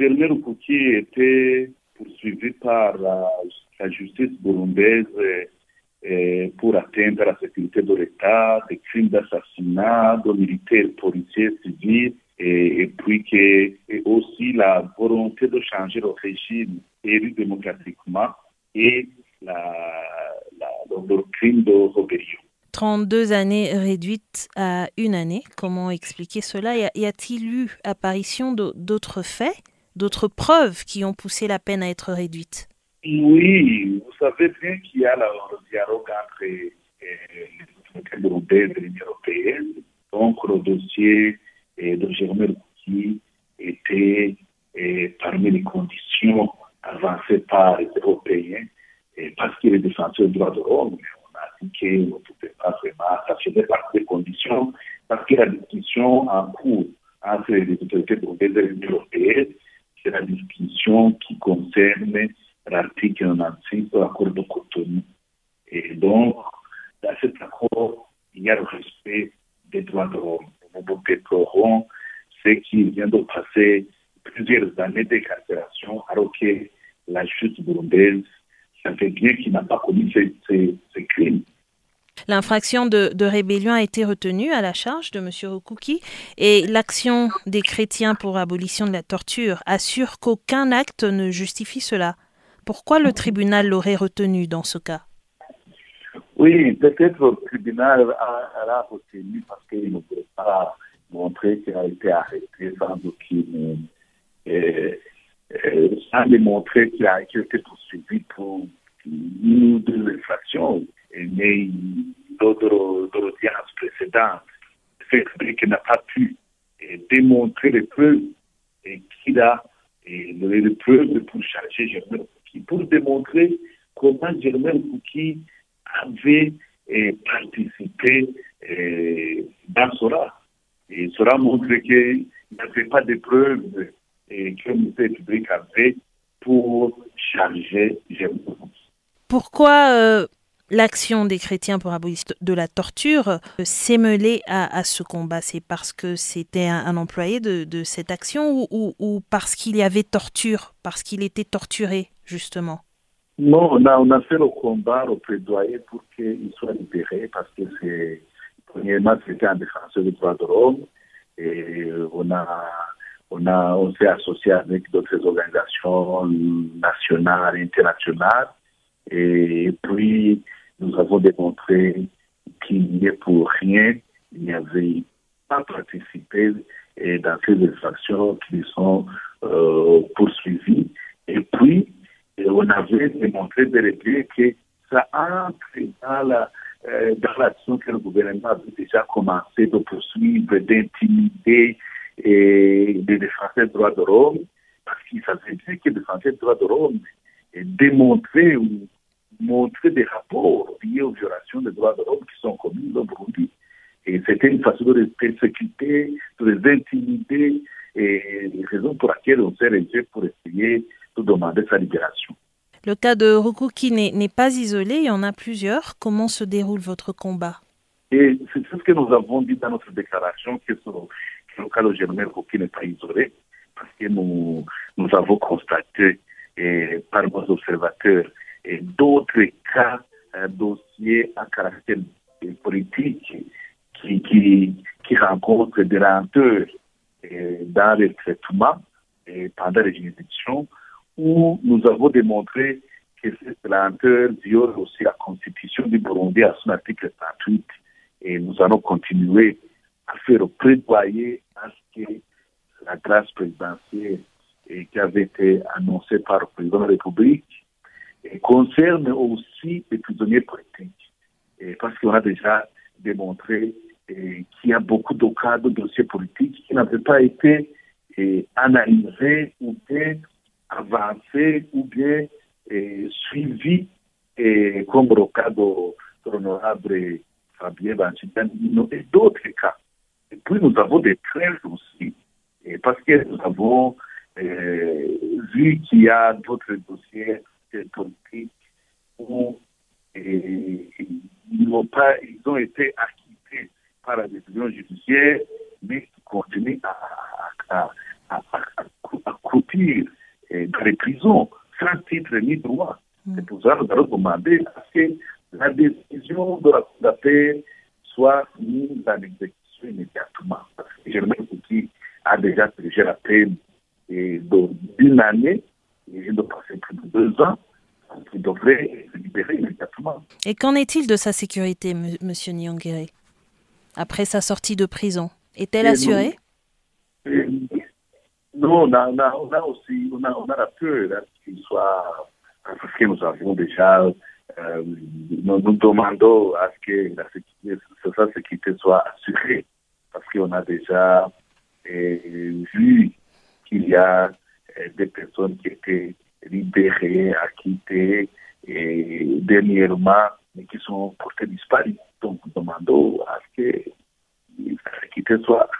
Germain Rukuki était poursuivi par la, justice burundaise pour atteindre la sécurité de l'État, des crimes d'assassinat de militaires, policiers, civils, et, puis que aussi la volonté de changer le régime élu démocratiquement et la, la, le crime de rébellion. 32 années réduites à une année. Comment expliquer cela? Y a-t-il eu apparition d'autres faits, d'autres preuves qui ont poussé la peine à être réduite. Oui, vous savez bien qu'il y a le dialogue entre les autorités de l'Union européenne. Donc, le dossier de Germain qui était parmi les conditions avancées par les Européens parce qu'il est défenseur des droits de l'homme. On ne pouvait pas vraiment, faisait partie des conditions, parce que la discussion en cours entre les autorités burundaises et l'Union européenne, c'est la discussion qui concerne l'article 96 de l'accord de Cotonou. Et donc, dans cet accord, il y a le respect des droits de l'homme. Nous déplorons ce qui vient de passer plusieurs années d'incarcération, alors que la justice burundaise savait bien qu'il n'a pas commis ces, ces crimes. L'infraction de, rébellion a été retenue à la charge de M. Rukuki et l'action des chrétiens pour abolition de la torture assure qu'aucun acte ne justifie cela. Pourquoi le tribunal l'aurait retenu dans ce cas? Oui, peut-être le tribunal l'a retenu parce qu'il ne pouvait pas montrer qu'il a été arrêté sans aucune. Euh, euh, sans démontrer qu'il a été poursuivi pour une ou deux infractions mais d'autres qu'il n'a pas pu démontrer les preuves qu'il a les preuves pour charger Germain Fouki, pour démontrer comment Germain Fouki avait participé dans cela. Et cela montre qu'il n'avait pas de preuves que le ministère public avait pour charger Germain Fouki. Pourquoi euh, l'action des chrétiens pour abolition de la torture euh, s'est mêlée à, ce combat C'est parce que c'était un, employé de, cette action ou, parce qu'il y avait torture, parce qu'il était torturé, justement? Non, on a, on a fait le combat, le plaidoyer pour qu'il soit libéré parce que c'est, premièrement, c'était un défenseur des droits de l'homme et on a on, a, on s'est associé avec d'autres organisations nationales internationales. Et puis, nous avons démontré qu'il n'y est pour rien, il n'y avait pas participé dans ces infractions qui sont euh, poursuivies. Et puis, on avait démontré de que ça entre dans la euh, dans l'action que le gouvernement avait déjà commencé de poursuivre, d'intimider et de défendre les droits de l'homme, parce qu'il savait bien que les droits de et démontrer ou montrer des rapports liés aux violations des droits de l'homme qui sont commises au Burundi. Et c'était une façon de les persécuter, de les intimider, et les raisons pour lesquelles on s'est réunis pour essayer de demander sa libération. Le cas de Rukuki n'est pas isolé, il y en a plusieurs. Comment se déroule votre combat? Et c'est ce que nous avons dit dans notre déclaration, que, le cas de Germain Rukuki n'est pas isolé, parce que nous, nous avons constaté et, par nos observateurs et d'autres cas, un dossier à caractère politique qui, qui, qui rencontrent des lenteurs dans le traitement et pendant les juridictions, où nous avons démontré que cette lenteur viole aussi la constitution du Burundi à son article 38. Et nous allons continuer à faire plaidoyer à ce que la grâce présidentielle qui avait été annoncée par le président de la République concerne aussi les prisonniers politiques. Parce qu'on a déjà démontré qu'il y a beaucoup de cas de dossiers politiques qui n'avaient pas été analysés ou bien avancés ou bien suivis, comme le cas de, l'honorable Fabien Banchitan et d'autres cas. Et puis nous avons des craintes aussi, et parce que nous avons vu qu'il y a d'autres dossiers politiques où ils, ont ils été acquittés par la décision judiciaire, mais qui continuent à, à, à, à, sortir dans les prisons sans titre ni droit. Mm. C'est pour ça que nous allons demander à ce que la décision de la Cour d'appel soit mise en exécution immédiatement. Parce que Germain Kouki a déjà purgé la peine d'une année, et il doit passer plus de deux ans. Il devrait se libérer immédiatement. Et qu'en est-il de sa sécurité, M. Nyongere, après sa sortie de prison? Est-elle assurée? Non, on a, on a, on a aussi on a, on a la peur qu'il soit parce que nous avons déjà, euh, nous, nous demandons à ce que la sécurité, sa sécurité soit assurée, parce qu'on a déjà euh, vu qu'il y a euh, des personnes qui étaient libérées, acquittées, et dernièrement, mais qui sont portées disparues. Donc, nous demandons à ce que assurée.